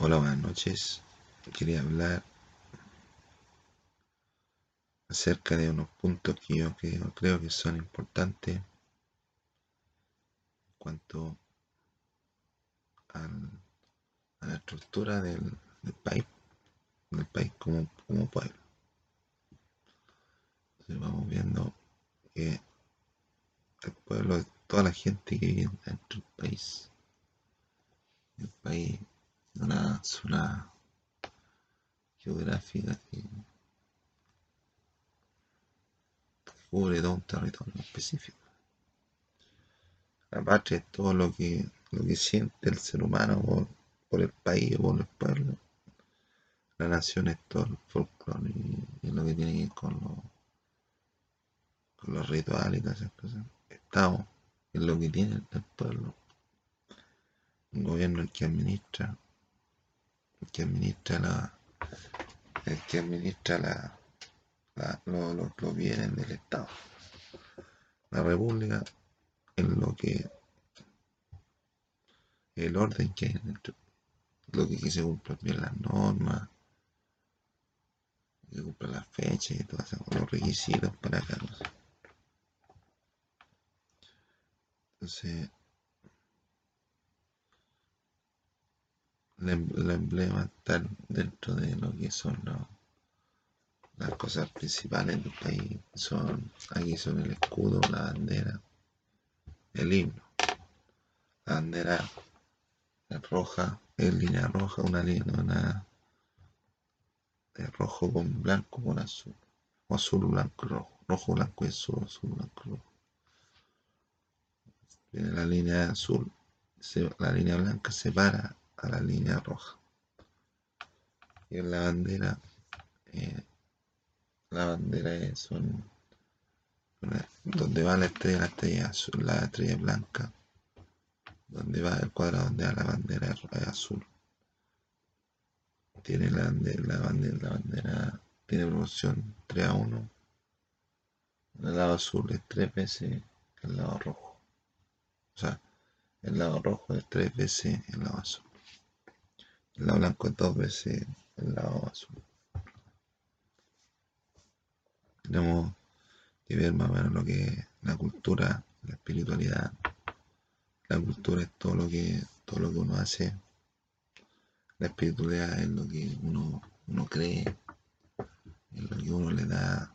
Hola, buenas noches. Quería hablar acerca de unos puntos que yo creo, que son importantes en cuanto a la estructura del, país, del país como, pueblo. Entonces vamos viendo que el pueblo toda la gente que vive dentro del país. El país una zona geográfica que cubre todo un territorio específico. Patria es todo lo que, lo que siente el ser humano por, el país o por el pueblo. La nación es todo el folclore y, lo que tiene que ver con, con los rituales y todas esas cosas. Estado es lo que tiene el pueblo. Un gobierno el que administra que administra la, el que administra la, los bienes del Estado. La República es lo que el orden que hay lo que, se cumplan bien las normas, que cumplan las fechas y todos los requisitos para cada. Entonces, el emblema está dentro de lo que son las cosas principales del país. Son, aquí son el escudo, la bandera, el himno. La bandera roja, es línea roja, una línea, una de rojo con blanco con azul. O azul, blanco rojo. Rojo, blanco y azul, azul, blanco rojo. Viene la línea azul, la línea blanca separa a la línea roja. Y en la bandera, eh, la bandera es donde va la estrella, la estrella azul, la estrella blanca, donde va el cuadrado donde va la bandera azul. Tiene la bandera, la bandera, tiene proporción 3 a 1. El lado azul es tres veces el lado rojo. O sea, el lado rojo es tres veces el lado azul. El lado blanco es dos veces el lado azul. Tenemos que ver más o menos lo que es la cultura, la espiritualidad. La cultura es todo lo que, todo lo que uno hace. La espiritualidad es lo que uno, uno cree, es lo que uno le da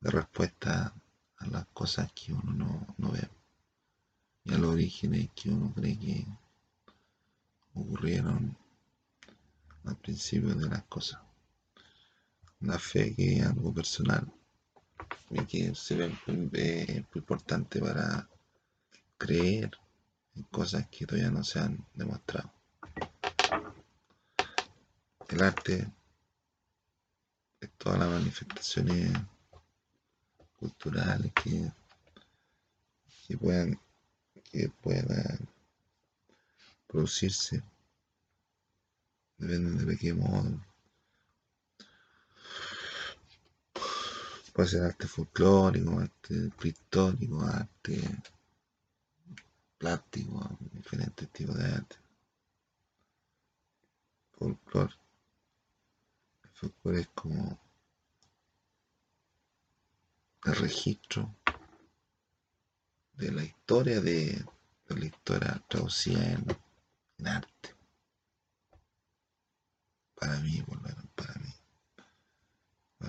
de respuesta a las cosas que uno no, no ve y a los orígenes que uno cree que ocurrieron al principio de las cosas. La fe que es algo personal y que se importante para creer en cosas que todavía no se han demostrado. El arte es todas las manifestaciones culturales que, que puedan que puedan producirse. Depende de qué modo. Puede ser arte folclórico, arte pictórico, arte plástico, diferentes tipos de arte. Folclore. El folclore es como el registro de la historia de, de la historia traducida en arte. Para mí, por para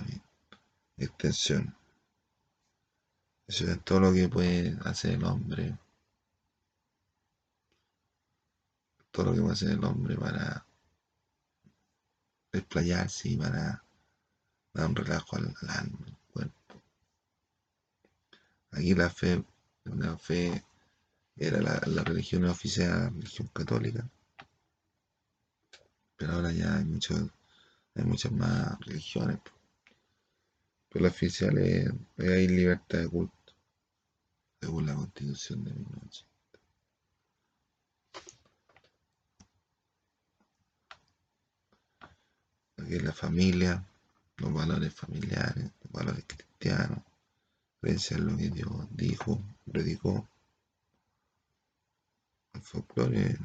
mí. Extensión. Eso es todo lo que puede hacer el hombre. Todo lo que puede hacer el hombre para desplayarse y para dar un relajo al, alma, al cuerpo. Aquí la fe, la fe era la, religión oficial, la religión católica. Pero ahora ya hay, hay muchas más religiones. Pero la oficial es, hay libertad de culto, según la constitución de 1980. Aquí la familia, los valores familiares, los valores cristianos, creencia en lo que Dios dijo, predicó folclore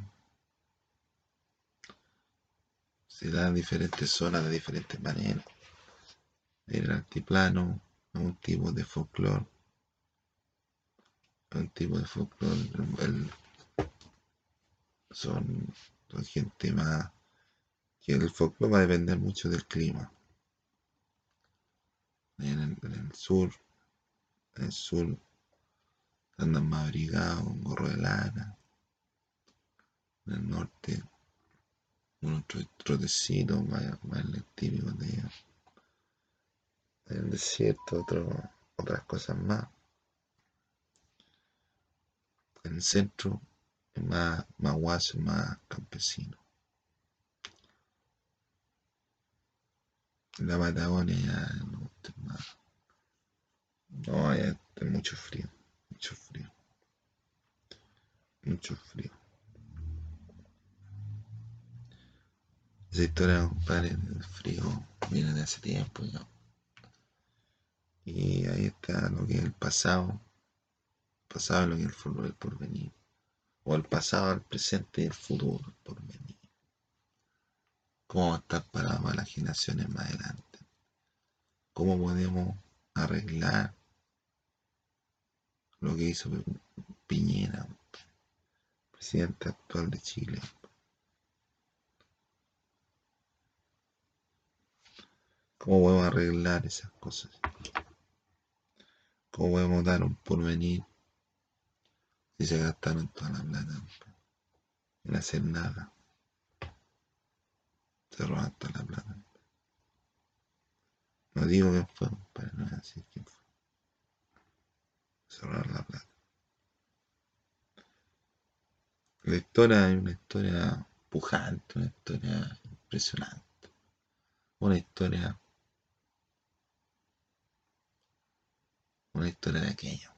se da en diferentes zonas de diferentes maneras. El altiplano, un tipo de folclore. Un tipo de folclore. son, gente más. que el folclore va a depender mucho del clima. En el, sur, en el sur andan más abrigados, un gorro de lana. En el norte, un trotecito más, más típico de ellos en el desierto, otras cosas más. En el centro es más, más guaso, más campesino. En la Patagonia ya no más. No, hay mucho frío, mucho frío. Mucho frío. Esa historia, compadre, del frío viene de hace tiempo ya. Y ahí está lo que es el pasado. El pasado es lo que es el futuro, el porvenir. O el pasado, el presente y el futuro, el porvenir. ¿Cómo va a estar para las generaciones más adelante? ¿Cómo podemos arreglar lo que hizo Piñera, presidente actual de Chile? ¿Cómo podemos arreglar esas cosas? ¿Cómo podemos dar un porvenir si se gastaron toda la plata en hacer nada? Se toda la plata. No digo que fue, pero no así quién fue. Se la plata. La historia es una historia pujante, una historia impresionante. Una historia una historia de aquello.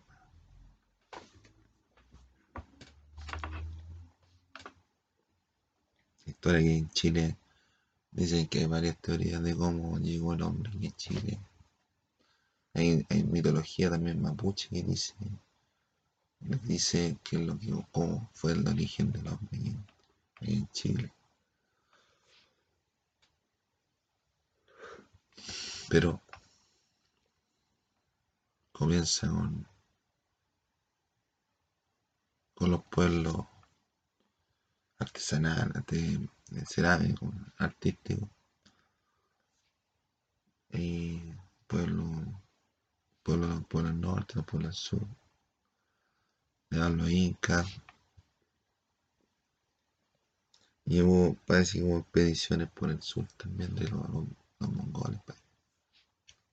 Historia que en Chile dicen que hay varias teorías de cómo llegó el hombre en Chile. Hay, mitología también mapuche que dice, dice que lo que cómo fue el origen del hombre aquí en Chile. Pero comienza con, con los pueblos artesanales, de, cerámicos, artísticos, y pueblo, pueblo, pueblo norte, pueblo del sur, de los incas, y hubo, parece que hubo expediciones por el sur también de los, los mongoles,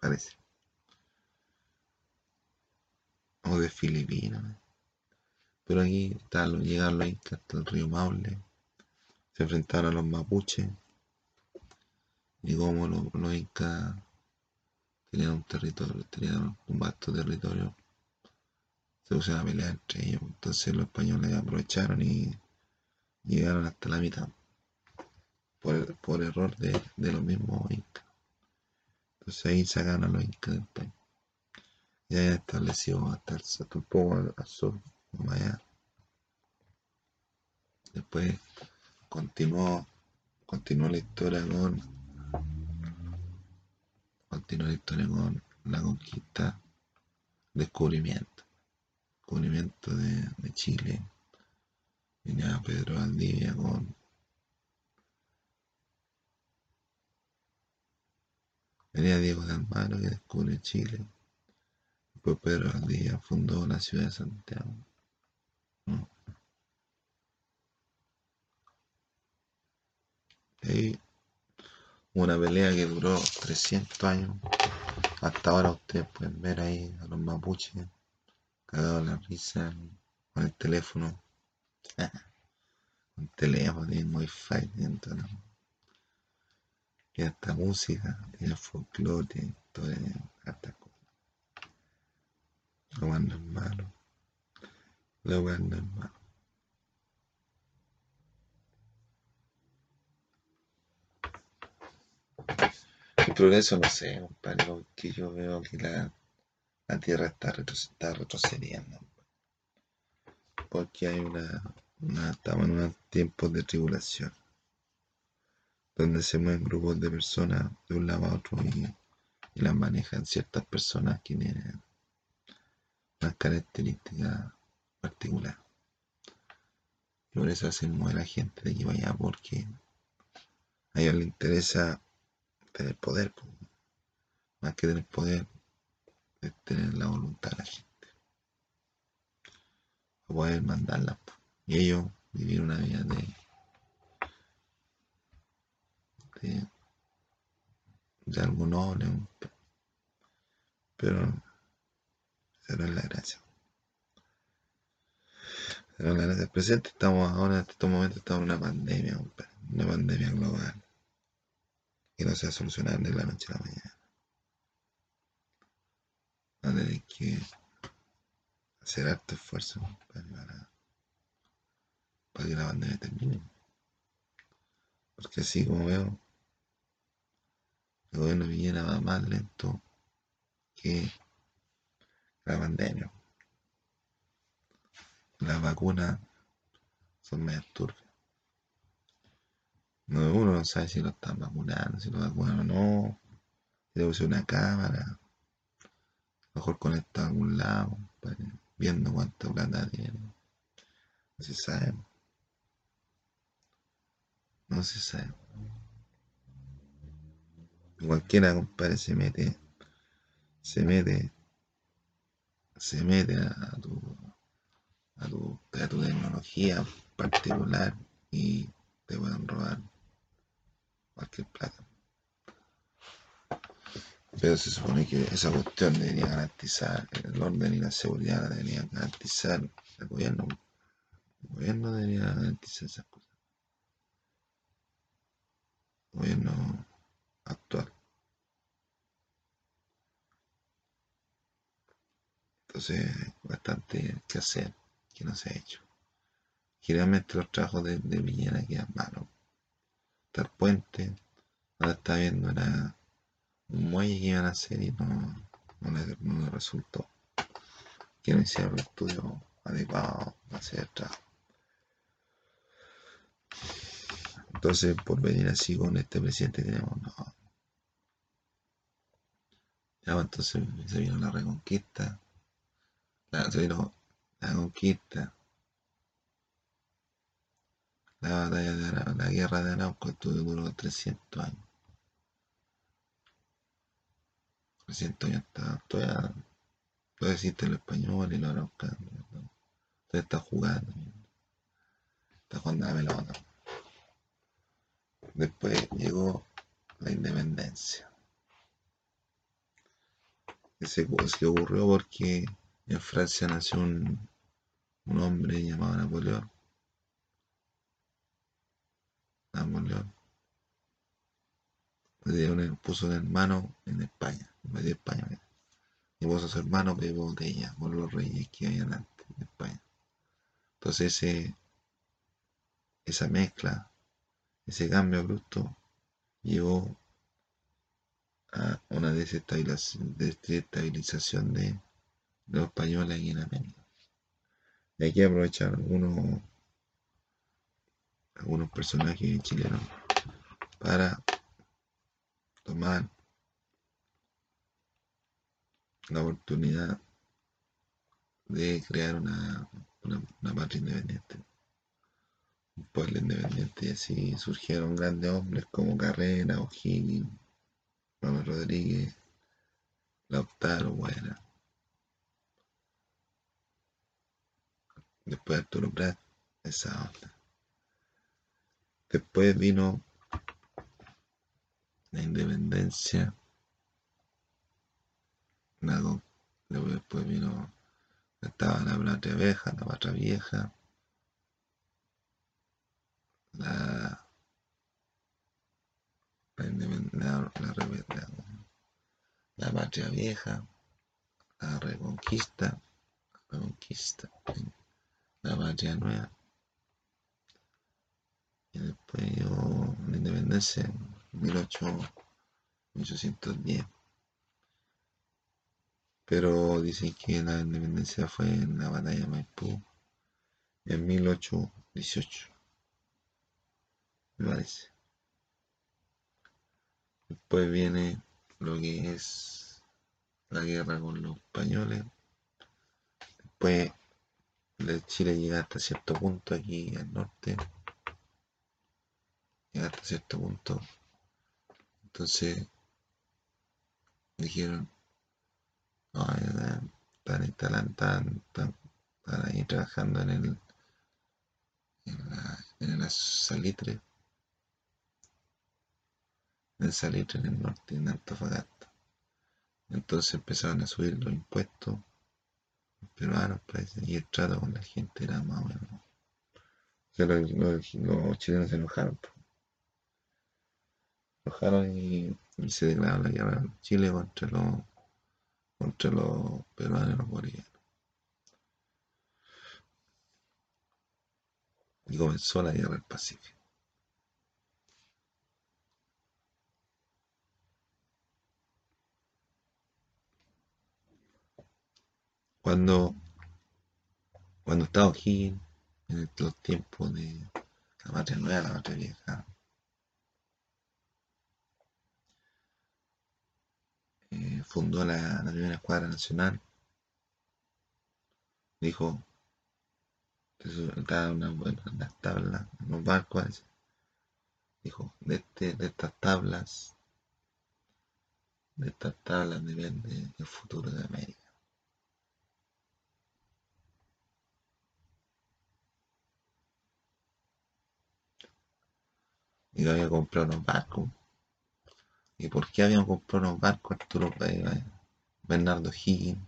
parece. O de Filipinas. Pero aquí llegaron los incas hasta el río Maule, se enfrentaron a los mapuches, y como los, incas tenían un territorio, tenían un vasto territorio, se pusieron a pelear entre ellos. Entonces los españoles aprovecharon y llegaron hasta la mitad, por, error de, los mismos incas. Entonces ahí sacan a los incas del país ya hasta, el, hasta un poco al, sur, allá. Después continuó, continuó la historia con continuó la historia con la conquista, descubrimiento, descubrimiento de, de Chile. Venía Pedro Valdivia con venía Diego de Almagro que descubre Chile Pedro Díaz fundó la ciudad de Santiago. Y una pelea que duró 300 años. Hasta ahora ustedes pueden ver ahí a los mapuches cagados la risa con el teléfono. un teléfono, tiene wifi dentro, ¿no? Y hasta música, tiene folclore, todo, hasta lo mando en mano. Lo mando en mano. El progreso no sé, compadre, que yo veo que la, la Tierra está, retrocediendo. Porque hay una, una, estamos en un tiempo de tribulación. donde se mueven grupos de personas de un lado a otro y, las manejan ciertas personas que tienen unas características particulares. Y por eso se mueve la gente de aquí para allá, porque a ellos les interesa tener poder, más que tener poder, es tener la voluntad de la gente, para poder mandarla. Y ellos vivir una vida de de, de algo noble, pero esa no es la gracia. Pero la gracia presente estamos ahora, en estos momentos estamos en una pandemia, una pandemia global que no se va a solucionar de la noche a la mañana. Va a que hacer harto esfuerzo para, para que la pandemia termine. Porque así como veo, el gobierno Villena va más lento que la pandemia. Las vacunas son medio turbias. No, uno no sabe si lo están vacunando, si lo vacunan o no. Si le una cámara. Mejor conecta a algún lado, viendo cuánta plata tiene. No se sabe. No se sabe. Cualquiera, compadre, se mete, se mete, se mete a tu, a tu, a tu tecnología particular y te pueden robar cualquier plata. Pero se supone que esa cuestión debería garantizar el orden y la seguridad, la debería garantizar el gobierno. El gobierno debería garantizar esas cosas. El gobierno actual. Entonces, bastante que hacer, que no se ha hecho. Generalmente los trabajos de, de Villena quedan malos. Está puente, ahora está viendo una, un muelle que iban a hacer y no, no, no resultó. Que no hicieron estudio adecuado para hacer el trabajo. Entonces, por venir así con este presidente tenemos, no. Ya, pues, entonces se vino la reconquista, la, se vino la conquista, la batalla de la guerra de Arauco estuvo duró 300 años. 300 años está, todavía, todavía existe el español y los araucanos, todavía está jugando, está jugando a la pelota. Después llegó la independencia. Ese que ocurrió porque en Francia nació un, un hombre llamado Napoleón. Napoleón. Le puso un hermano en España, en medio de España. Y puso a su hermano de botella por los reyes que habían antes en España. Entonces ese, esa mezcla ese cambio abrupto llevó a una desestabilización de los españoles aquí en América. Y aquí aprovechar algunos, algunos personajes chilenos para tomar la oportunidad de crear una, una, patria independiente un pueblo independiente y así surgieron grandes hombres como Carrera, O'Higgins, Manuel Rodríguez, Lautaro, Buena. Después Arturo Prat, esa onda. Después vino la independencia. después vino, estaba la patria vieja, la patria vieja la, la, la, la, patria vieja, la reconquista, la conquista, la patria nueva. Y después yo, la independencia en 1810. Pero dicen que la independencia fue en la batalla de Maipú en 1818 me parece. Después viene lo que es la guerra con los españoles. Después de Chile llega hasta cierto punto aquí al norte. Llega hasta cierto punto. Entonces dijeron, no, están instalando, están, están, ahí trabajando en el en la, en la salitre en Salitre, en el norte, en Antofagasta. Entonces empezaron a subir los impuestos peruanos, parece, y el trato con la gente era más o menos. O sea, los, chilenos se enojaron. Se enojaron y, y se declaró la guerra de Chile contra los, contra los peruanos y los bolivianos. Y comenzó la guerra del Pacífico. Cuando, cuando estaba O'Higgins, en los tiempos de la patria nueva, la patria vieja, eh, fundó la, primera escuadra nacional, dijo, estaba una, bueno, en las tablas, los barcos, dijo, de, este, de estas tablas, de estas tablas depende el futuro de América. Y que había comprado unos barcos. ¿Y por qué habían comprado unos barcos Arturo Bernardo Higgins?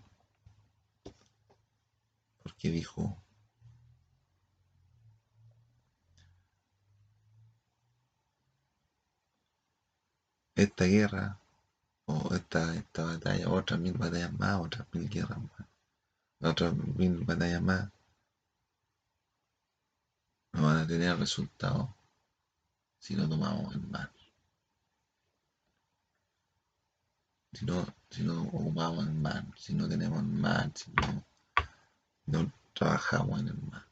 Porque dijo, esta guerra, o esta, esta batalla, otras mil batallas más, otras mil guerras más, otras mil batallas más, no van a tener resultados si no tomamos el mar. Si no, si no ocupamos el mar, si no tenemos el mar, si no, no trabajamos en el mar,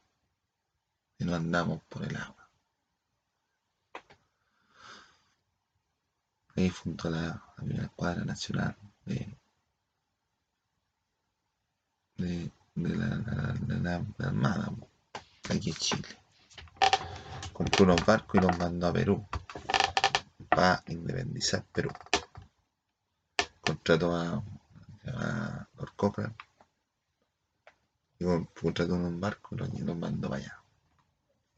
si no andamos por el agua. Ahí fundó la, la primera escuadra nacional de, de, de la, la- la- la Armada, aquí en Chile. Compró unos barcos y los mandó a Perú para independizar Perú. Contrató a, a Lord y con- contrató unos barcos y los, mandó para allá.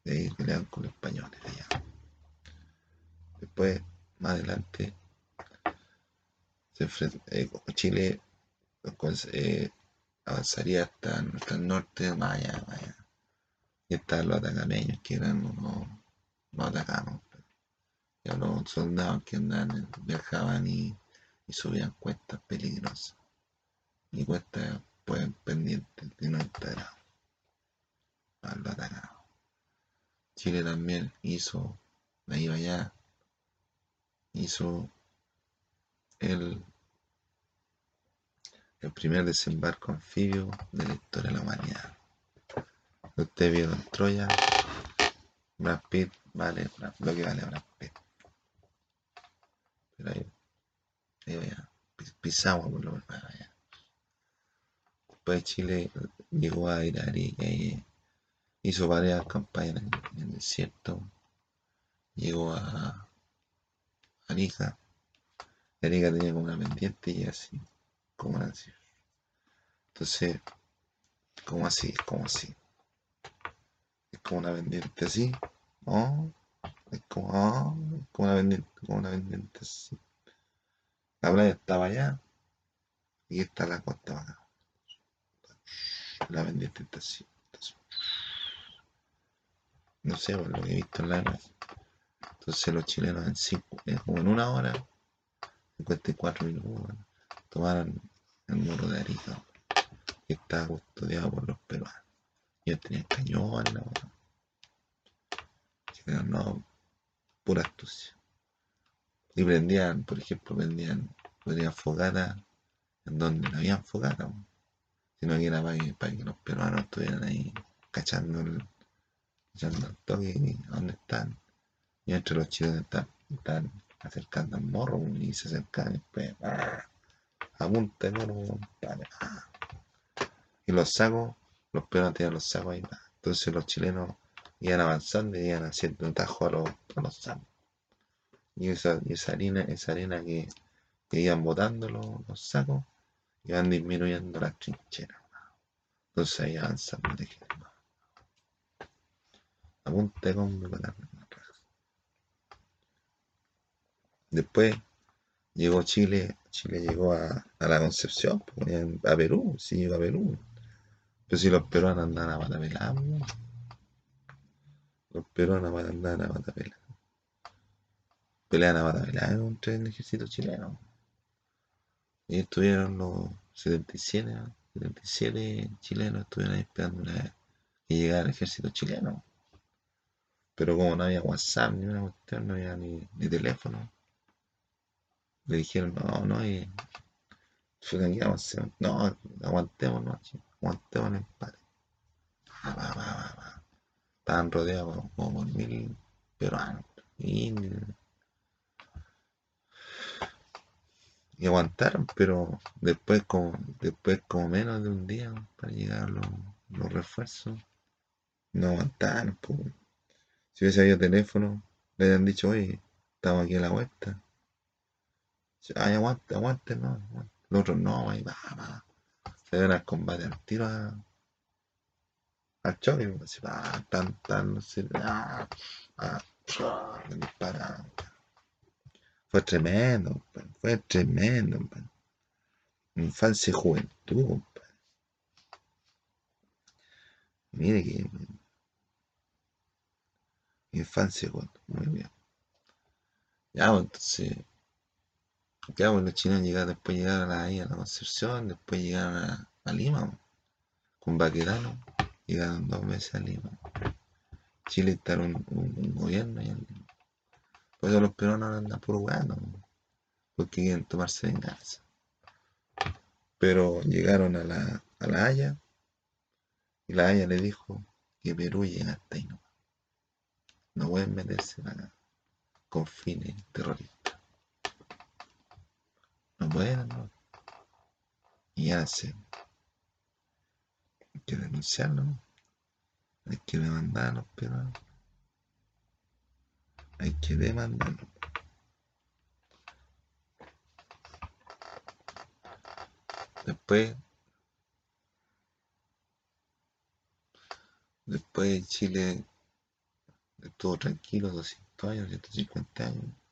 De ahí pelearon con los españoles allá. Después, más adelante, se enfrent- eh, Chile eh, avanzaría hasta, hasta el norte, más allá, más allá. Y estaban los atacameños, que eran unos, no atacamos, ya los soldados que andaban, viajaban y, y subían cuestas peligrosas. Y cuestas pues pendientes de 90 grados. A los atacados. Chile también hizo, ahí para allá, hizo el, el primer desembarco anfibio de la historia de la humanidad. Ustedes vieron Troya, Brad Pitt vale lo que vale Brad Pitt. Pero ahí, ahí Pi- Pisagua por lo menos allá. Después Chile llegó a ir a Arica y hizo varias campañas en el desierto. Llegó a Arica. Arica tenía como una pendiente y así, como así. Entonces, como así, como así. Es como una pendiente así. Es como, ah, como una pendiente, como una pendiente así. La playa estaba allá y está la costa acá. La pendiente está así. está. No sé, por lo que he visto en la imagen. Entonces los chilenos en cinco, eh, en una hora, 54 minutos, tomaron el muro de Arica, que estaba custodiado por los peruanos. Ellos tenían cañones, la. Chilenos no, pura astucia. Y prendían, por ejemplo, prendían, prendían fogata en donde no habían fogata, weón. sino que era para que, los peruanos estuvieran ahí cachando el, cachando el toque y dónde están. Y entre los chilenos están, están acercando al morro y se acercan y después ¡ah! a punta de morro. ¡ah! Y los sacos, los tenían los sacos ahí. ¡ah! Entonces los chilenos iban avanzando y iban haciendo un tajo a los, a los sacos. Y esa, y esa harina, esa arena que, que iban botando los, los sacos, iban disminuyendo las trincheras. Entonces ahí avanzando A Después llegó Chile, Chile llegó a, a la Concepción, pues, a Perú, sí llegó a Perú. Pero si los peruanos andan a Matapelá, pues, los peruanos andan a Matapelá. Pelean a Matapelá contra el ejército chileno. Y estuvieron los 77, 77 chilenos, estuvieron ahí esperando una, que llegara el ejército chileno. Pero como no había WhatsApp ni una cuestión, no había ni, teléfono, le dijeron, no, no, y fue que no, aguantemos, no, aguantemos el empate. Estaban rodeados como por mil peruanos, y, aguantaron, pero después como, después como menos de un día para llegar los, los refuerzos, no aguantaron. Pues. Si hubiese habido teléfono, le habían dicho, oye, estamos aquí a la vuelta Ay, aguante, aguante, no. Aguante. Los otros no, ahí va, va. Se ven al combate al tiro a, al choque, pues, va, tan, tan, no sé, ah, ah, dispara. Fue tremendo, fue tremendo, compadre. Infancia y juventud, compadre. Mire que. Infancia y juventud, muy bien. Ya, pues, entonces ya, pues los chilenos llegaron, después llegaron ahí a la Concepción, después llegaron a, Lima, con Baquedano, llegaron dos meses a Lima. Chile está un, un, gobierno allá en Lima. Por eso los peruanos andan puro weando, porque quieren tomarse venganza. Pero llegaron a la, a la Haya y la Haya le dijo que Perú llega hasta ahí no. No pueden meterse acá con fines terroristas. No. Y sé. Hay que denunciarlo. Hay que demandarlo, pero hay que demandarlo. Después, después Chile estuvo tranquilo 200 años, 150 años.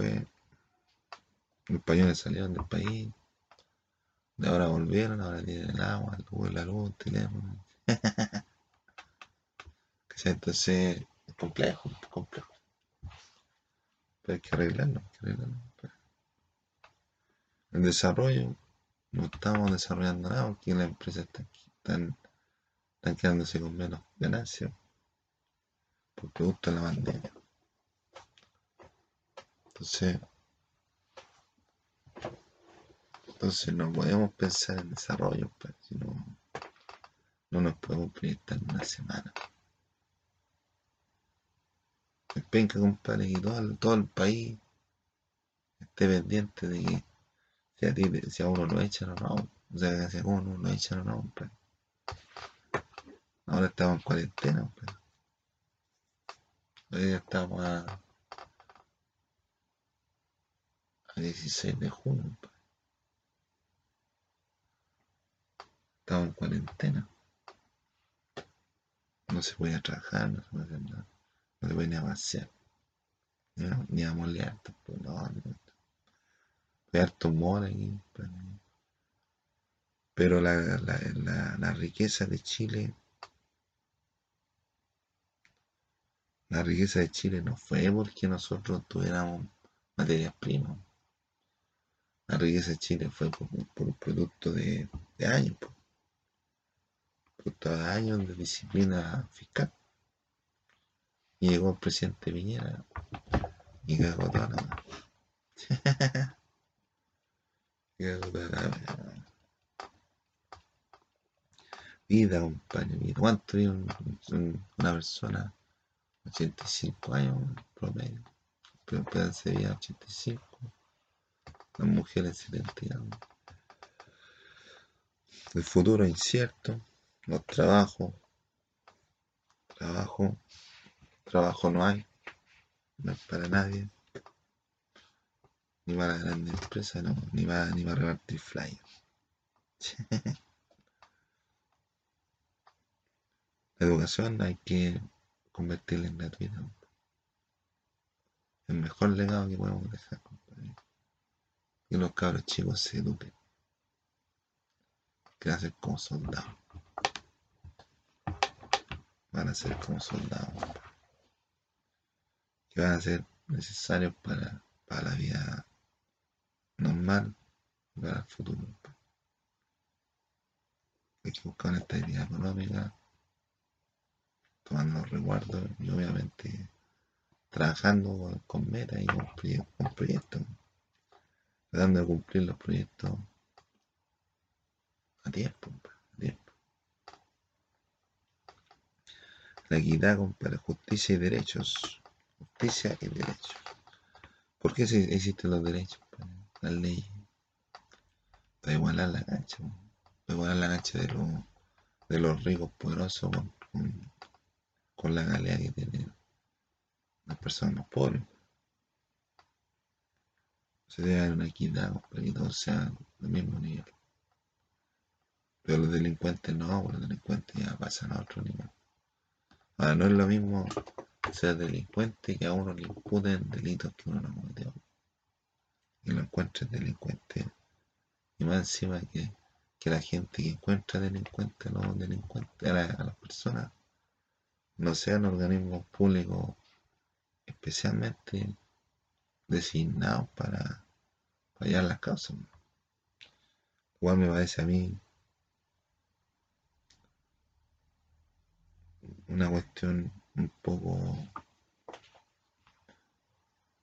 Después los españoles salieron del país. De ahora volvieron, ahora tienen el agua, el luz, la luz, el teléfono. Entonces es complejo, complejo. Pero hay que arreglarlo, hay que arreglarlo. El desarrollo, no estamos desarrollando nada porque las empresas están, están, quedándose con menos ganancias por producto la pandemia. Entonces, entonces no podemos pensar en desarrollo, pues, si no, no nos podemos proyectar una semana. Es penca, compadre, y todo, todo el país esté pendiente de que si a, uno lo echan o no. O sea, si a uno lo echan o no, compadre. Ahora estamos en cuarentena, compadre. Hoy estamos a 16 de junio. Estaba en cuarentena. No se podía trabajar, no se podía hacer nada. No se podía ni vaciar. Ni a, molear tampoco. No, no. Harto humor. Pues. Pero la, la, la, la riqueza de Chile la riqueza de Chile no fue porque nosotros tuviéramos materias primas. La riqueza de Chile fue por, un producto de, años, producto de años de disciplina fiscal. Y llegó el presidente Piñera y cagó toda la Vida, compadre, vida. ¿Cuánto vive una persona? 85 años promedio. Pero pueden ser vida 85. Las mujeres 70 años. El futuro incierto. Los trabajos. Trabajo. Trabajo no hay. No es para nadie. Ni para grandes empresas, no. Ni para, ni para repartir flyers. La educación hay que convertirla en gratuita. El mejor legado que podemos dejar, Que los cabros chicos se eduquen. Que van a ser como soldados. Van a ser como soldados. Que van a ser necesarios para, para la vida normal y para el futuro. Hay que buscar una estabilidad económica tomando resguardos y obviamente trabajando con metas y con, proyectos, tratando de cumplir los proyectos a tiempo, a tiempo. La equidad, compadre, justicia y derechos. Justicia y derechos. ¿Por qué existen los derechos? Las leyes. Para igualar la cancha, para igualar la cancha de, los de los ricos poderosos con la galea que tienen las personas pobres. Se debe dar una equidad para que todos sean del mismo nivel. Pero los delincuentes no, los delincuentes ya pasan a otro nivel. Ahora no es lo mismo ser delincuente que a uno le imputen delitos que uno no cometió. Y lo encuentres delincuente. Y más encima que, que la gente que encuentra delincuente a los delincuentes, a las personas, no sean organismos públicos especialmente designados para fallar las causas. Igual me parece a mí una cuestión un poco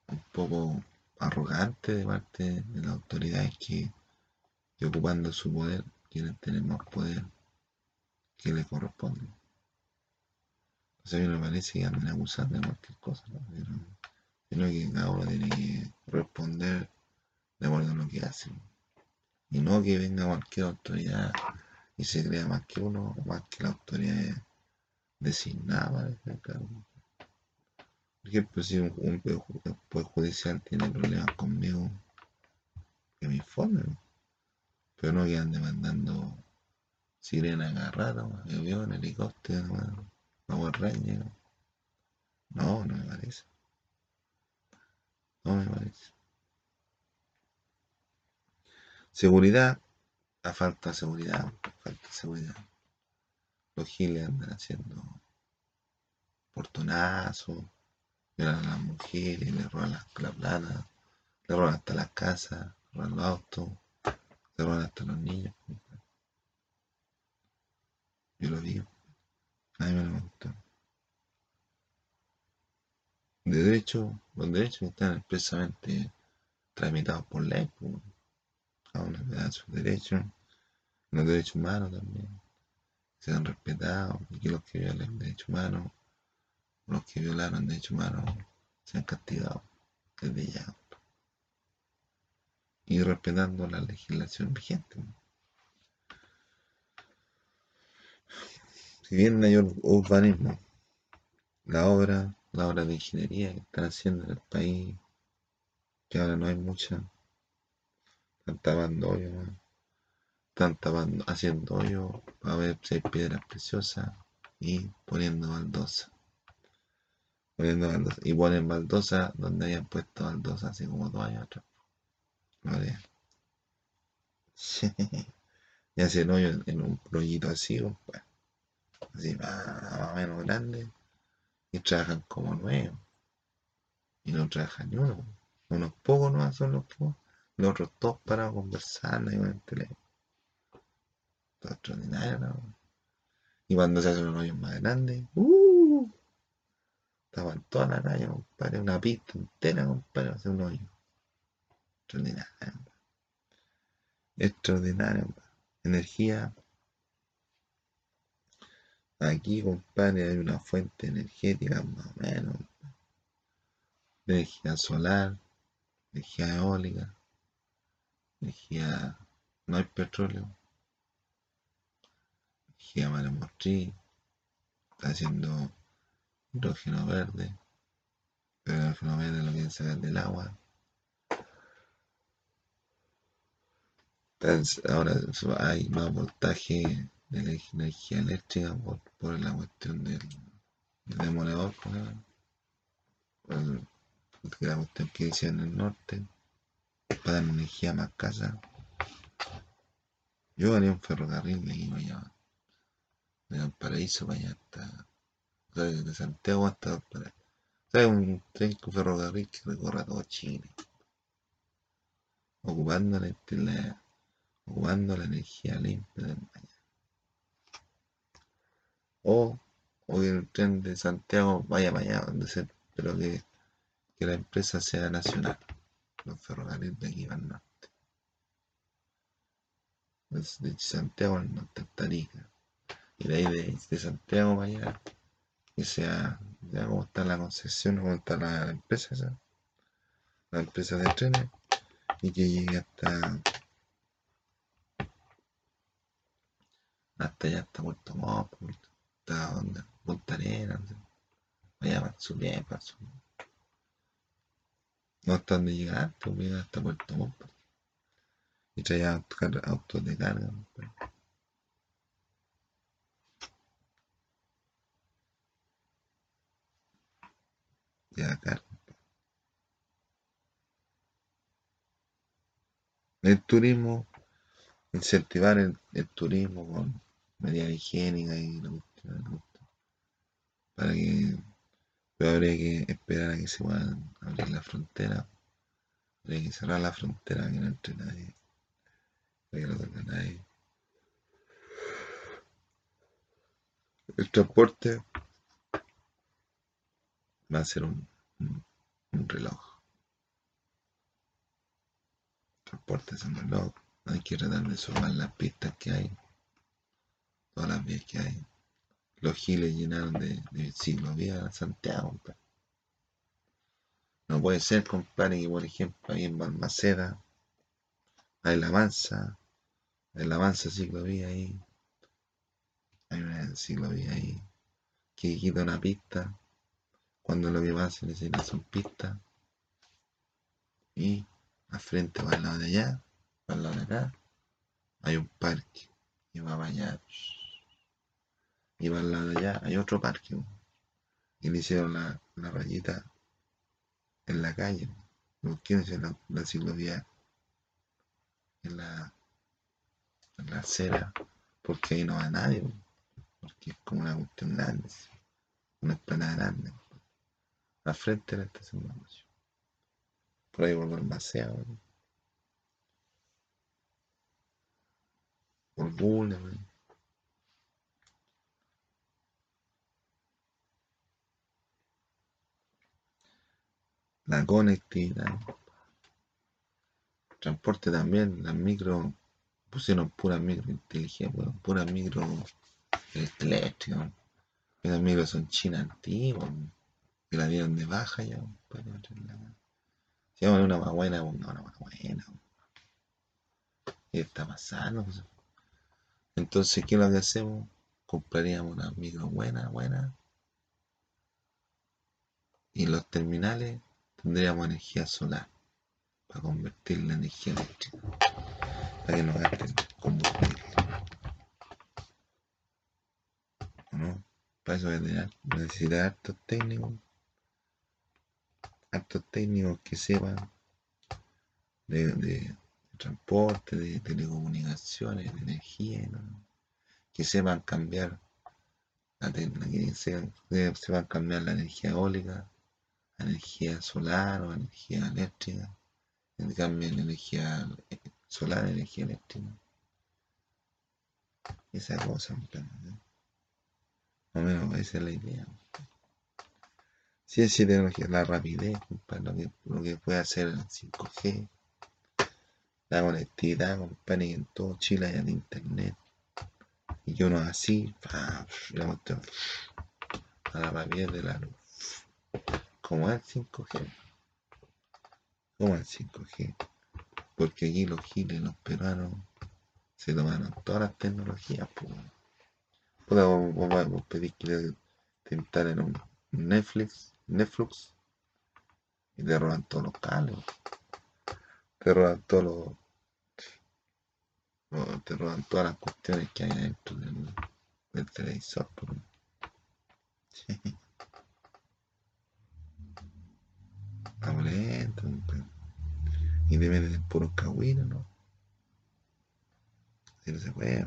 un poco arrogante de parte de las autoridades que, que ocupando su poder quieren tener más poder que le corresponde. O sea, a mí me parece que andan abusando de cualquier cosa, ¿no? Pero, que cada uno tiene que responder de acuerdo a lo que hace. Y no que venga cualquier autoridad y se crea más que uno, más que la autoridad designada. Por ejemplo, si un, un, judicial tiene problemas conmigo, que me informe. Pero no que ande mandando sirena agarrada, avión, helicóptero, Power Ranger. No, no me parece. Seguridad. La falta de seguridad. Falta de seguridad. Los giles andan haciendo portonazos. Violan a las mujeres, le roban las, la le roban hasta las casas, le roban los autos, le roban hasta los niños. Yo lo digo. A mí me gusta. De derecho, los derechos están expresamente tramitados por ley, pues. a una dan sus derechos, los derechos humanos también, sean respetados, y que los que violen derechos humanos, los que violaron derechos humanos, sean castigados desde ya. Y respetando la legislación vigente. Si bien hay urbanismo, la obra, la obra de ingeniería que están haciendo en el país, que ahora no hay mucha, están tapando hoyos, están tapando, haciendo hoyos para ver si hay piedras preciosas y poniendo baldosa. Poniendo baldosa. Y ponen baldosa donde hayan puesto baldosa hace como dos años atrás. Vale. y hacen hoyo en un rollito así, pues así más, o menos grande y trabajan como nuevos. Y no trabajan ni uno. Unos pocos no son los pocos. Los otros todos para conversar y con el teléfono. Todo extraordinario, ¿no? Y cuando se hacen unos hoyos más grandes, ¡uh! Estaban toda la calle, compadre, una pista entera, compadre, hacer un hoyo. Extraordinario. Extraordinario. Energía Aquí, compadre, hay una fuente energética más o menos. energía solar, energía eólica, energía. No hay petróleo. Energía maremotriz. Está haciendo hidrógeno verde. Pero el hidrógeno verde lo quieren del agua. Entonces, ahora hay más voltaje de la energía eléctrica por, por la cuestión del, del demoledor, pues, la cuestión que dice en el norte, para energía más casa. Yo haría un ferrocarril de aquí para allá, de Valparaíso para allá hasta, de Santiago hasta Valparaíso. O un tren con ferrocarril que recorra todo Chile, ocupando la, la, ocupando la energía limpia del mañana. O, o el tren de Santiago vaya para allá, pero que, que la empresa sea nacional. Los ferrocarriles de aquí van al norte. De Santiago al norte, Tarica. Y de ahí de, Santiago para allá, que sea, ya como está la concesión, como está la, la empresa esa, la empresa de trenes, y que llegue hasta hasta allá, hasta Puerto Montt, hasta donde, Punta Arenas, allá para su bien, para su no hasta donde llega antes, llega hasta Puerto Montt. Y traía autos, autos de carga. Pues. Ya carga. El turismo, incentivar el, el turismo con medidas higiénicas y para que pero habría que esperar a que se puedan abrir la frontera. Habría que cerrar la frontera que no entre nadie. Para que no toque nadie. El transporte va a ser un, un, un reloj. El transporte es un reloj. Hay que tratar de sumar las pistas que hay. Todas las vías que hay los giles llenaron de, de ciclovía Santiago, compadre. No puede ser, compadre, que por ejemplo ahí en Balmaceda hay la mansa, hay la mansa ciclovía ahí, hay una ciclovía ahí que quita una pista cuando lo que más se necesita son pistas y al frente o al lado de allá, al lado de acá, hay un parque y va para allá. Y para al lado de allá hay otro parque. Y le hicieron la, la rayita en la calle. ¿no? ¿Quién es la, la ciclovía? En la, en la acera. Porque ahí no va nadie. Porque es como una cuestión grande. Una esplanada grande. Al frente de la estación de. Por ahí por Balmaceda. Por la conectividad. Transporte también, las micro, pusieron puras micro inteligentes, puras micro eléctricas. Las micro son chinas antiguas, que la dieron de baja ya. Si vamos a una más buena, una más buena. ¿Qué está pasando? Entonces, ¿qué es lo que hacemos? Compraríamos una micro buena, buena. Y los terminales tendríamos energía solar para convertirla en energía eléctrica, para que no gasten combustible. ¿No? Para eso necesitar hartos técnicos, hartos técnicos que sepan de, de transporte, de telecomunicaciones, de energía, ¿no? que sepan cambiar la que sepan cambiar la energía eólica energía solar o energía eléctrica, cambio en energía solar, energía eléctrica. Esa cosa, ¿no? o menos esa es la idea. Ciencia y tecnología, la rapidez, lo que, lo que puede hacer el 5G, la conectividad, compadre, en todo Chile hay internet. y que uno así, a la rapidez de la luz. Como el 5G. Como el 5G. Porque aquí los giles, los peruanos, se tomaron todas las tecnologías. Pues. Vos, vos, vos pedís que te instalen un Netflix, Netflix, y te roban todos los cables. Te roban todos los te roban todas las cuestiones que hay dentro del, del televisor. Estamos lentos, y te meten puros cagüinos, ¿no? Así no se puede.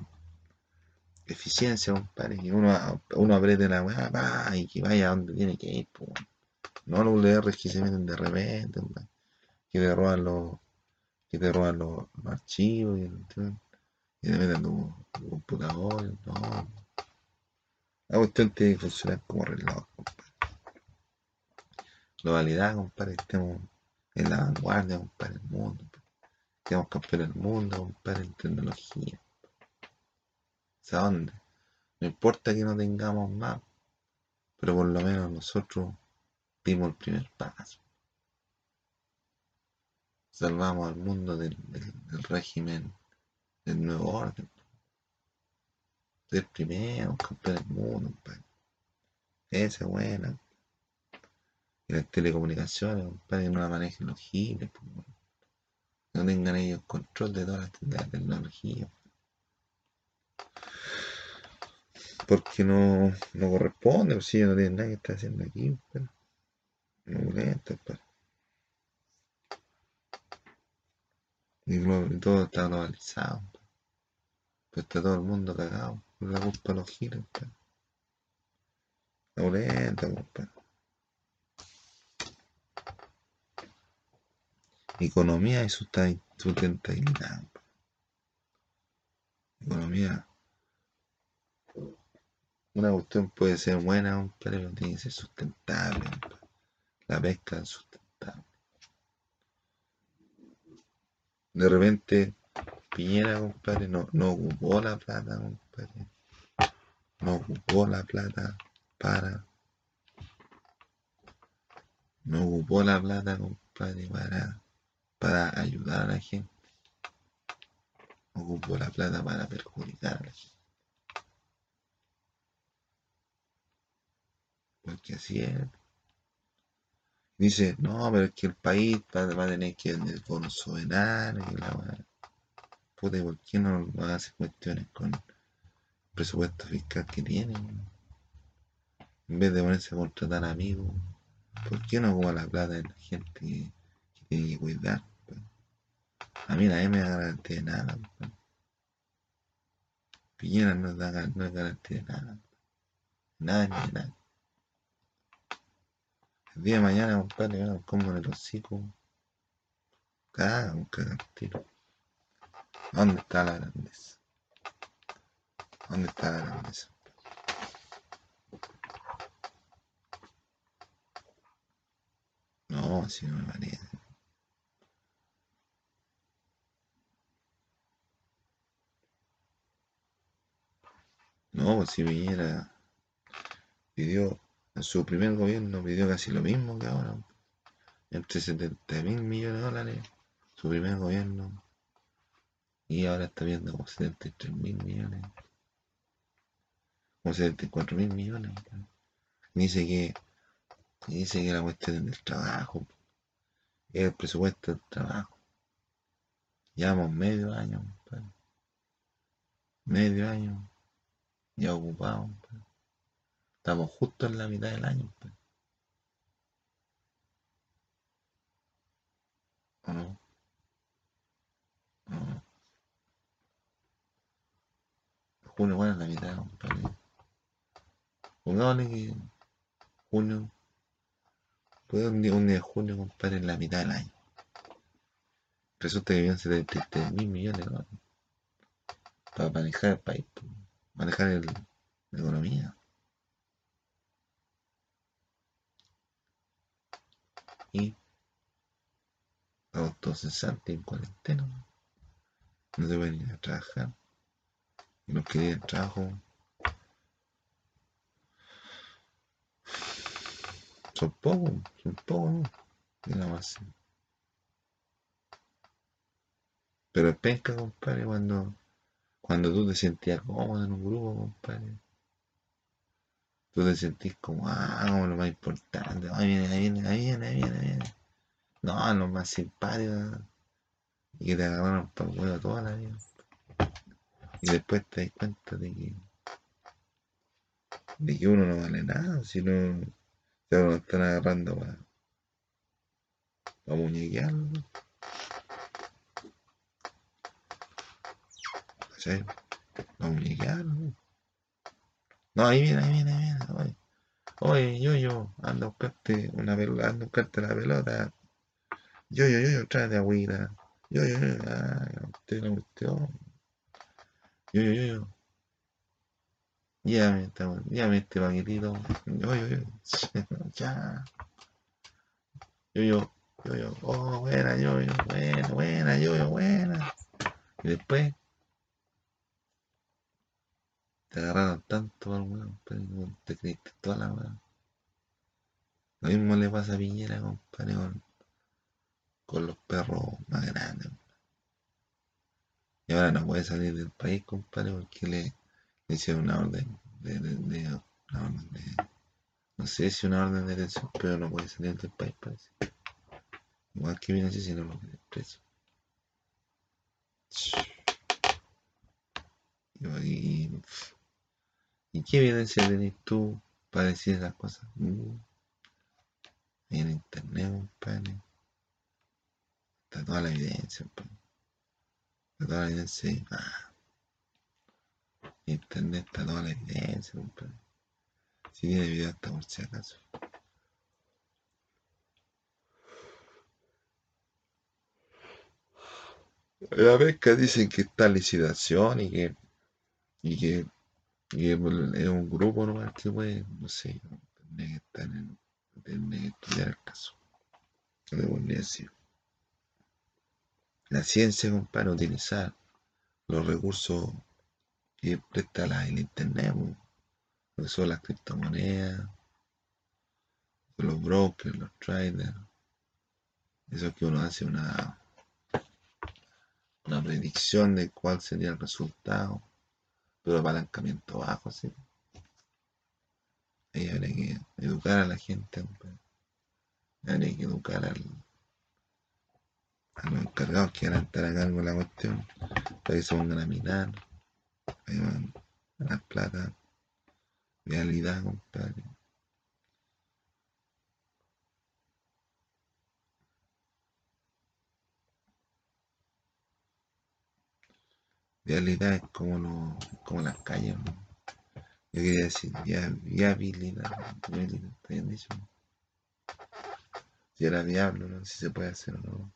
Eficiencia, compadre, que uno, uno apriete la weá, y que vaya a donde tiene que ir, pues. No los ULR que se meten de repente, que te roban los, que te roban los, archivos y, y te meten tu, tu computador, no. La cuestión tiene que funcionar como reloj, compadre. Globalidad, compadre, estemos en la vanguardia, compadre, del mundo. Estemos campeones del mundo, compadre, en tecnología. ¿A dónde? No importa que no tengamos más, pero por lo menos nosotros dimos el primer paso. Salvamos al mundo del, del, régimen del nuevo orden. Del primero, campeón del mundo, compadre. Esa es buena. Y las telecomunicaciones, compadre, no la manejen los giles, no tengan ellos control de toda la, tecnología. Porque no, no corresponde, pues si ellos no tienen nada que estar haciendo aquí, pero no molesta. Y, todo está globalizado. Pues está todo el mundo cagado por la culpa de los giles, pues. No molesta, compadre. Economía y sustentabilidad. Economía. Una cuestión puede ser buena, pero tiene que ser sustentable. La pesca es sustentable. De repente, Piñera, compadre, no, no ocupó la plata, compadre. No ocupó la plata para. No ocupó la plata, compadre, para para ayudar a la gente. Ocupo la plata para perjudicar a la gente. Porque así es. Dice, no, pero es que el país va, a tener que tener bonos soberano y la Puta, ¿por qué no, no hace cuestiones con el presupuesto fiscal que tienen? En vez de ponerse a contratar amigos, ¿por qué no ocupa la plata de la gente que tiene que cuidar? A mí nadie me da garantía de nada. Piñera no, da, no es garantía de nada. Nada ni de nada. El día de mañana, compadre, me como en el hocico. Caga, un cagantino. ¿Dónde está la grandeza? ¿Dónde está la grandeza? No, así no me parece. No, pues si Piñera pidió, en su primer gobierno pidió casi lo mismo que ahora, entre 70 mil millones de dólares, su primer gobierno, y ahora está viendo como 73 mil millones, como 74 mil millones. dice que, dice que la cuestión del trabajo, el presupuesto del trabajo. Llevamos medio año, medio año ya ocupado. Pues. Estamos justo en la mitad del año. Pues. ¿O no? no? Junio, bueno, en la mitad, compadre. Pongámosle que junio, puede un día, un día de junio, compadre, en la mitad del año. Resulta que vienen 73 mil millones ¿no? para manejar el país. Pues manejar el, la economía. Y autocesante en cuarentena. No pueden ir a trabajar. Y los que tienen trabajo son pocos, son pocos, ¿no? Nada más. Pero es penca, compadre, cuando, cuando tú te sentías cómodo en un grupo, compadre. Tú te sentís como, ah, como lo más importante. Ahí viene, ahí viene, ahí viene, ahí viene, viene. No, lo más simpático. Y que te agarraron para el huevo toda la vida. Y después te das cuenta de que, de que uno no vale nada, si no, se lo están agarrando para, para muñequearlo. ¿no? ¿Cachai? Muñequearlo. ¿no? Ahí viene, ahí viene, ahí viene. Oye, oye yo, yo, anda a buscarte una pelota, anda a buscarte la pelota. Yo, yo, yo, yo, tráete agüita. Yo, yo, yo, ay, usted la cuestión. Yo, yo, yo, yo. Llévame, esta- llévame este paquetito. Yo, yo, yo. Ya. Yo, yo, yo, yo. Oh, buena, yo, yo, buena, buena, yo, yo, buena. Y después te agarraron tanto al weón, te creíste toda la weón. Lo mismo le pasa a Piñera, compadre, con, con los perros más grandes. Y ahora no puede salir del país, compadre, porque le, le hicieron una orden de, una orden de, no sé si una orden de detención, pero no puede salir del país, parece. Igual que viene así si no lo preso. Y, y, ¿y qué evidencia tenés tú para decir esas cosas? Mm. En internet, compadre. Está toda la evidencia, compadre. Está toda la evidencia. Ah. Internet está toda la evidencia, compadre. Si tiene video hasta por si acaso. La pesca dicen que está licitación y que, y que, y es un grupo nomás que puede, no sé, tendría que estar en, tendría que estudiar el caso. A decir. La ciencia, compadre, utilizar los recursos que presta la, el internet, lo que son las criptomonedas, los brokers, los traders, eso es que uno hace una, una predicción de cuál sería el resultado, pero apalancamiento bajo, sí. Ahí habría que educar a la gente, compadre. habría que educar al, a los encargados que van a estar a cargo de la cuestión, para que se pongan a minar, ahí van a las plata, realidad, compadre. Realidad es como, lo, como las calles. Yo quería decir via- viabilidad, viabilidad, ¿está bien dicho? Si era viable, ¿no? Si se puede hacer o no.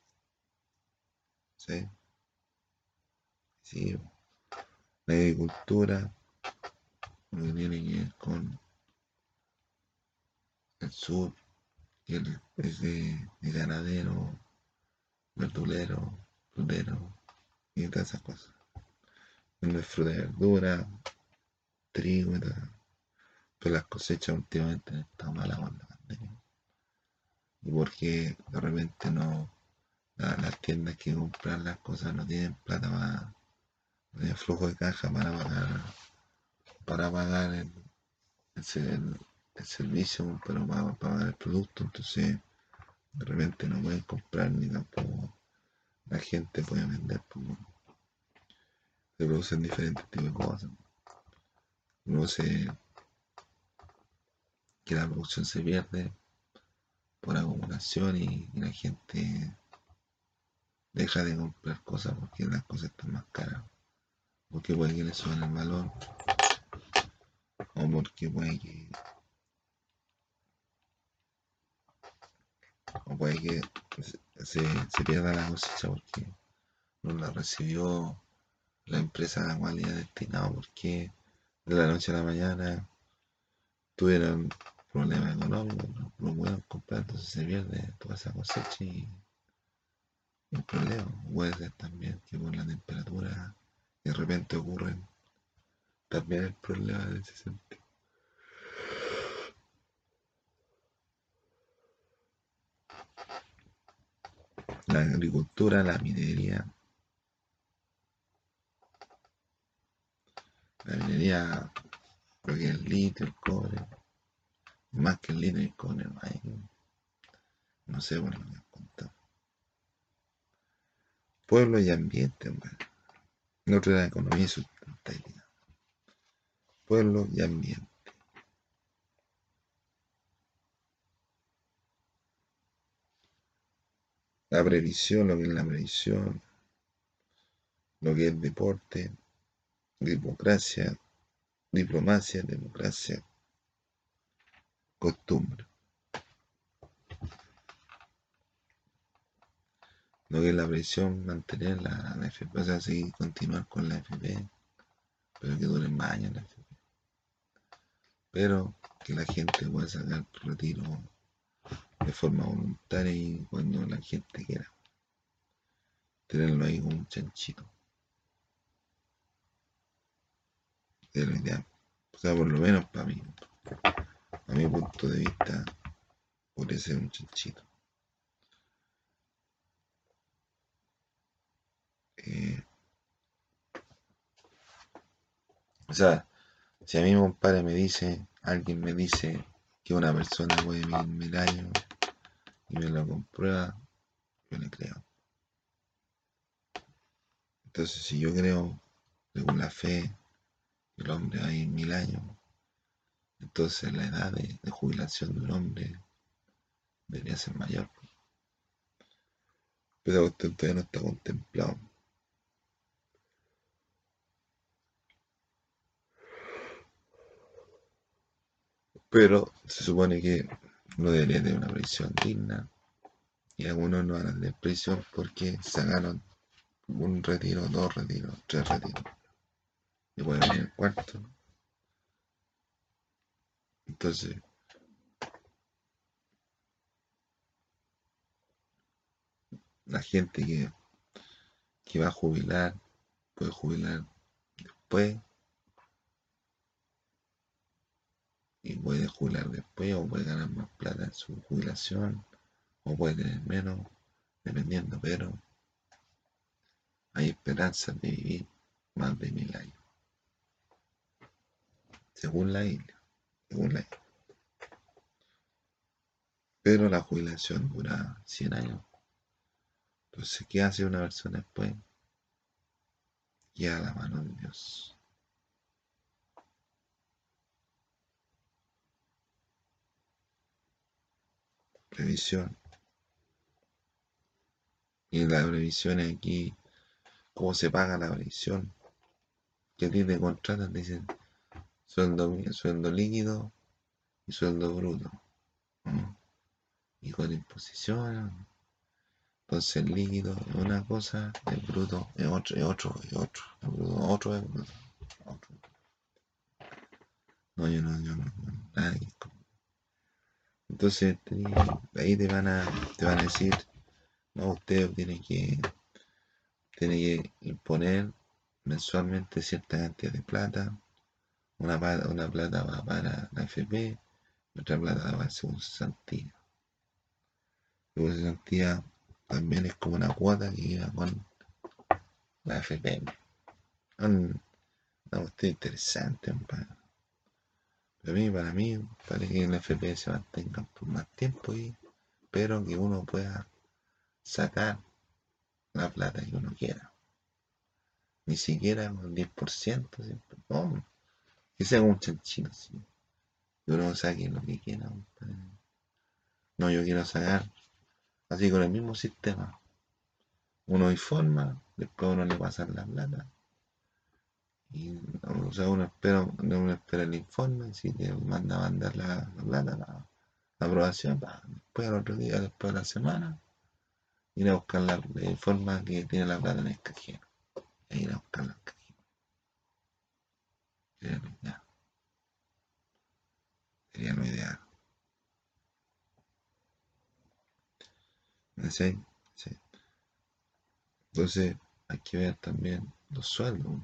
Sí, sí. La agricultura, lo que con el sur, y el, de, el ganadero, verdulero, frutero, y todas esas cosas. Donde fruta y verdura, trigo y todo. Pero las cosechas últimamente han estado malas con la. Y porque de repente no, la- las tiendas que compran las cosas no tienen plata para, no flujo de caja para pagar, para pagar el, el, se- el- el servicio, pero para, pagar el producto, entonces de repente no pueden comprar ni tampoco la gente puede vender, pues. Se producen diferentes tipos de cosas. Uno se que la producción se pierde por acumulación y, la gente deja de comprar cosas porque las cosas están más caras. Porque puede que le suban el valor. O porque puede que. O puede que se- se pierda la cosecha porque no la recibió la empresa a la cual iba destinado porque de la noche a la mañana tuvieron problemas económicos, no, no pudieron comprar, entonces se pierde toda esa cosecha y el problema puede ser también que por la temperatura de repente ocurren también el problema en ese sentido. La agricultura, la minería. La minería, lo que es el litio, el cobre. Más que el litio y el cobre, hay. No sé por lo que contado. Pueblo y ambiente, hombre. No otro era economía y sustentabilidad. Pueblo y ambiente. La previsión, lo que es la previsión, lo que es deporte, democracia, diplomacia, democracia, costumbre. Lo que la previsión, mantener la, FP, o sea, seguir, continuar con la FP, pero que dure más años la FP. Pero que la gente pueda sacar retiro de forma voluntaria y cuando la gente quiera. Tenerlo ahí como un chanchito. Es lo ideal. O sea, por lo menos para mí. A mi punto de vista, podría ser un chanchito. Eh, o sea, si a mí un padre me dice, alguien me dice que una persona puede vivir mil años y me lo comprueba, yo le creo. Entonces, si yo creo, según la fe, el hombre vivir mil años, entonces la edad de, jubilación de un hombre debería ser mayor. Pero todavía no está contemplado. Pero se supone que no debería tener una prisión digna. Y algunos no harán de prisión porque sacaron un retiro, dos retiros, tres retiros. Y pueden venir el cuarto. Entonces, la gente que, que va a jubilar puede jubilar después y puede jubilar después o puede ganar más plata en su jubilación o puede tener menos, dependiendo, pero hay esperanzas de vivir más de mil años. Según la isla, según la. Pero la jubilación dura 100 años. Entonces, ¿qué hace una persona después? Y a la mano de Dios. previsión. Y la previsión es aquí, ¿cómo se paga la previsión? Que ti te contratan, dicen sueldo, sueldo líquido y sueldo bruto. Y con imposición. Entonces el líquido es una cosa, el bruto es otro, es otro, es otro. El bruto, otro es bruto. Otro. No, yo no, yo no, nadie. Entonces ahí te van a, te van a decir, no, usted tiene que, tiene que imponer mensualmente cierta cantidad de plata. Una, una plata va para la FP otra plata va según cesantía. Según cesantía también es como una cuota que iba con la FP. Una cuestión interesante, compadre. Para mí, para mí, para que el FPS se mantenga por más tiempo y pero que uno pueda sacar la plata que uno quiera. Ni siquiera un 10%, siempre. No, que sea un chanchino, sí. Que uno saque lo que quiera. No, yo quiero sacar así con el mismo sistema. Uno informa, después uno le pasa la plata y, o sea, uno espera, uno espera el informe, si te manda a mandar la, plata, la, aprobación, después al otro día, después de la semana, ir a buscar la, informe que tiene la plata en el cajero. E ir. Sería lo ideal. Sería lo. ¿Sí? Sí. Entonces, hay que ver también los sueldos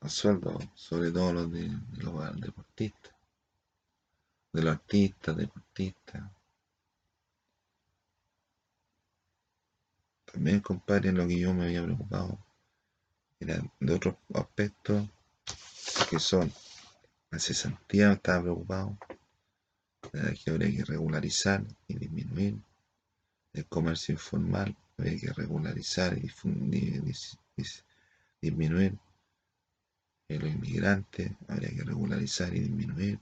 los sueldos, sobre todo los de, los deportistas, de los artistas, deportistas. También, compadre, lo que yo me había preocupado era de otros aspectos que son la cesantía, estaba preocupado, que habría que regularizar y disminuir el comercio informal, habría que regularizar y disminuir los inmigrantes, habría que regularizar y disminuir,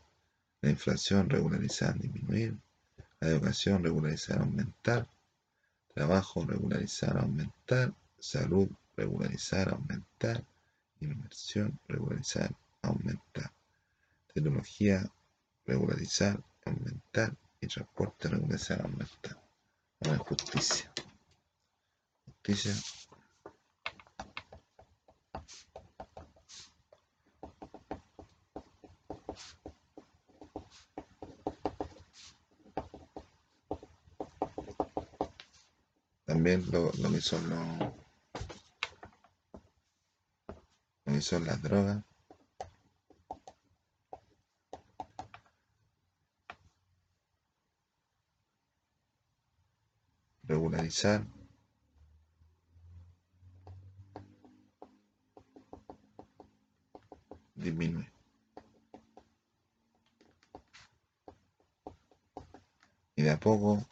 la inflación, regularizar, disminuir, la educación, regularizar, aumentar, trabajo, regularizar, aumentar, salud, regularizar, aumentar, inversión, regularizar, aumentar, tecnología, regularizar, aumentar y transporte, regularizar, aumentar. Ahora justicia. Justicia también lo, que son lo que las drogas regularizar disminuir y de a poco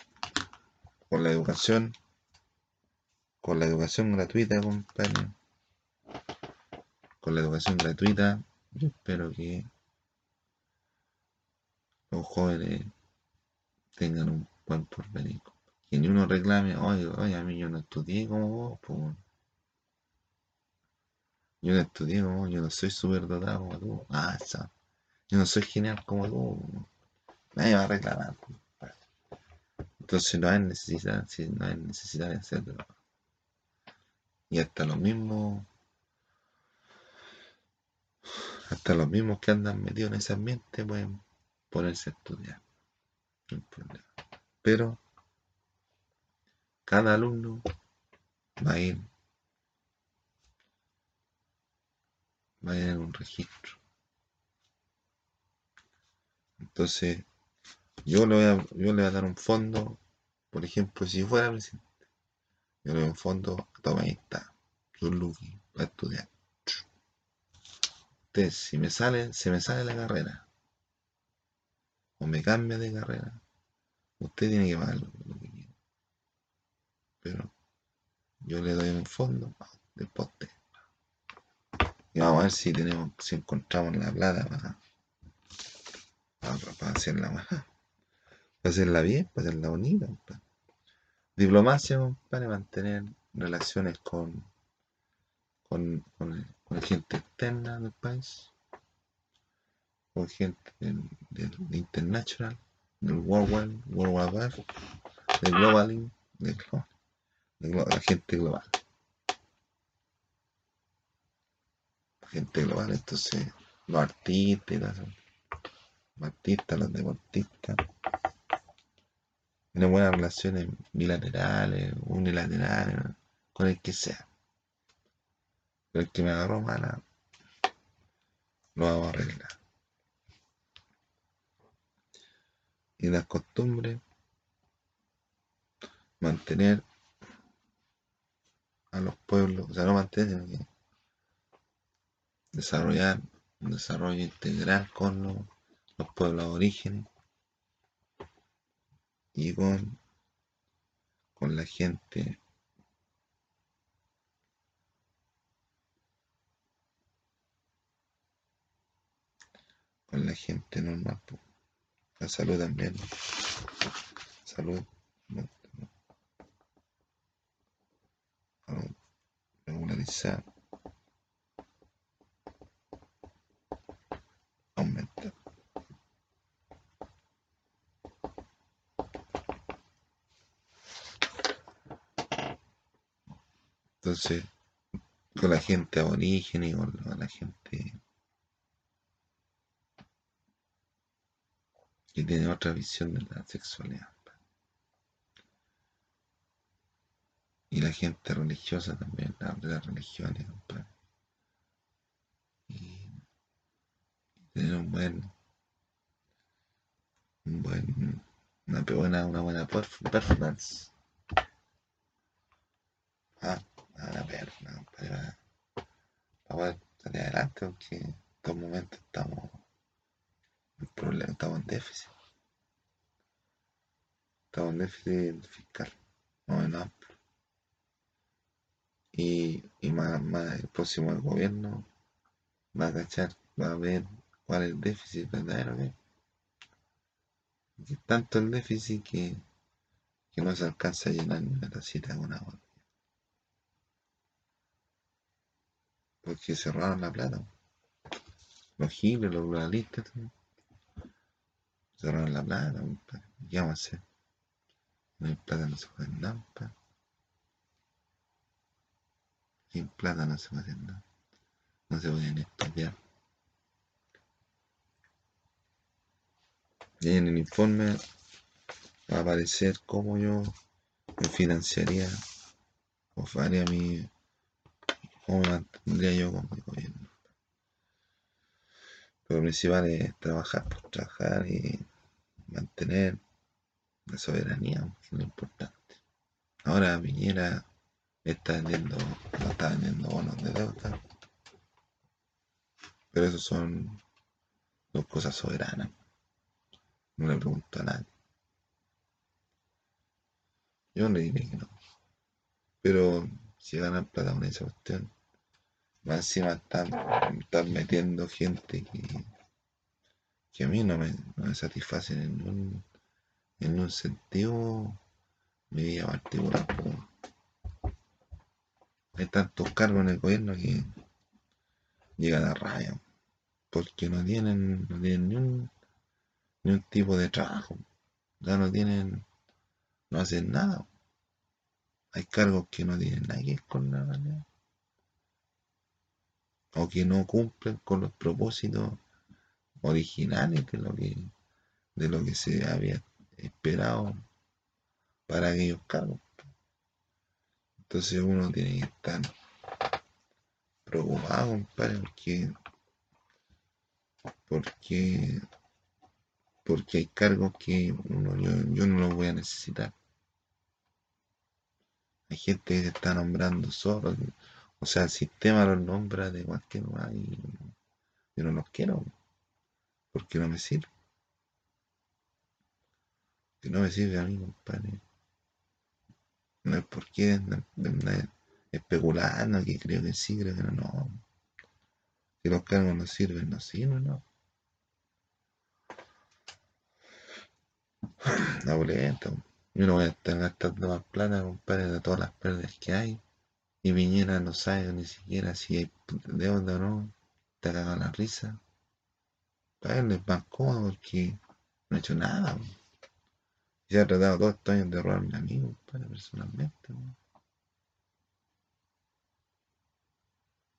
con la educación con la educación gratuita, compadre. Con la educación gratuita, yo espero que los jóvenes tengan un buen porvenir. Que ni uno reclame, oye, oye, a mí yo no estudié como vos, pues. Yo no estudié como vos, yo no soy súper dotado como tú. Ah, eso. Yo no soy genial como tú. Nadie va a reclamar. Entonces no hay necesidad, no hay necesidad de hacerlo. Y hasta los mismos, hasta los mismos que andan metidos en ese ambiente pueden ponerse a estudiar. Pero cada alumno va a ir, va a ir en un registro. Entonces, yo le voy a, yo le voy a dar un fondo, por ejemplo, si fuera presidente yo le doy un fondo, toma ahí está, Lucky, para estudiar. Usted, si me sale, se me sale la carrera, o me cambia de carrera, usted tiene que pagar lo, que. Pero yo le doy un fondo, después usted. Y vamos a ver si tenemos, si encontramos la plata para, para, para hacerla más. Para hacerla bien, para hacerla bonita. Diplomacia, para mantener relaciones con, con, con, gente externa del país, con gente del, international, del World Wide, World Wide del Globaling, de, la gente global. gente global, entonces los artistas, los artistas, los deportistas, tiene buenas relaciones bilaterales, unilaterales, con el que sea. Pero el que me agarró mala, lo vamos a arreglar. Y las costumbres, mantener los pueblos, o sea, no desarrollar un desarrollo integral con los, los pueblos orígenes y con, con la gente con la gente normal la salud también salud regularizar Entonces, con la gente aborigen y con la gente que tiene otra visión de la sexualidad. Y la gente religiosa también, de las religiones, Y tener un buen, un buen, una buena, una buena performance. Ah, a ver, para, para poder salir adelante, porque en estos momentos estamos en problema, estamos en déficit. Estamos en déficit fiscal, no amplio. Y, y más, más el próximo gobierno va a cachar, va a ver cuál es el déficit verdadero que es tanto el déficit que, que no se alcanza a llenar ni una tacita con agua. Porque cerraron la plata. Los giles, los pluralistas, cerraron la plata. ¿Qué vamos a hacer? No hay plata, no se puede nada. Sin plata no se puede hacer nada. No se pueden estudiar. Y en el informe va a aparecer cómo yo me financiaría o haría mi. cómo me mantendría yo con mi gobierno. Lo principal es trabajar, por pues, trabajar y mantener la soberanía, es lo importante. Ahora Piñera está vendiendo, no está vendiendo bonos de deuda. Pero eso son dos cosas soberanas. No le pregunto a nadie. Yo le diré que no. Pero si ganan plata con esa cuestión, más encima están, metiendo gente que, que a mí no me, no me satisface en un, en un sentido mi vida particular. Hay tantos cargos en el gobierno que llegan a raya. Porque no tienen, no tienen ni un ni un tipo de trabajo. Ya no tienen, no hacen nada. Hay cargos que no tienen nada con la realidad. O que no cumplen con los propósitos originales de lo que, de lo que se había esperado para aquellos cargos. Entonces uno tiene que estar preocupado, compadre, porque, porque porque hay cargos que uno, yo, no los voy a necesitar. Hay gente que se está nombrando solo, o sea, el sistema los nombra de cualquier manera y yo no los quiero, porque no me sirve. Que no me sirve a mí, compadre. No es porque especulando que creo que sí, creo que no, no. Si los cargos no sirven, no sirven, no. La boleta. Yo no voy a estar gastando más plata, compadre, de todas las pérdidas que hay. Y Piñera no sabe ni siquiera si hay deuda o no. Te caga la risa. Para él más cómodo porque no ha hecho nada. Y se ha tratado todos estos años de robarme a mí, compadre, personalmente.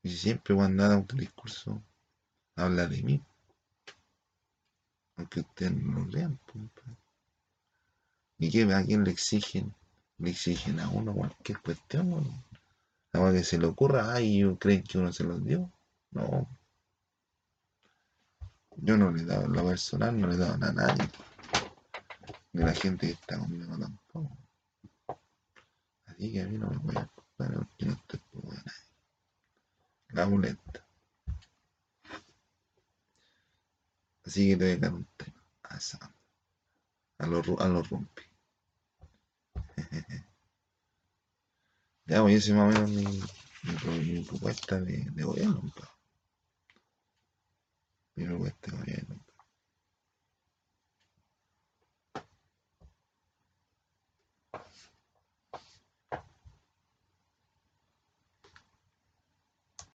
Y siempre cuando da un discurso habla de mí. Aunque ustedes no lo lean, compadre. ¿Y qué, a quién le exigen? Le exigen a uno cualquier cuestión. Nada que se le ocurra, ay, creen que uno se los dio. No. Yo no le he dado la personal, no le he dado a nadie. A la gente que está conmigo tampoco. Así que a mí no me voy a ocupar porque no estoy por nadie. La muleta. Así que te voy a dar un tema. A, a los a los rompi. ya, pues ese más o menos mi, mi, propuesta de, de gobierno. Mi propuesta de gobierno.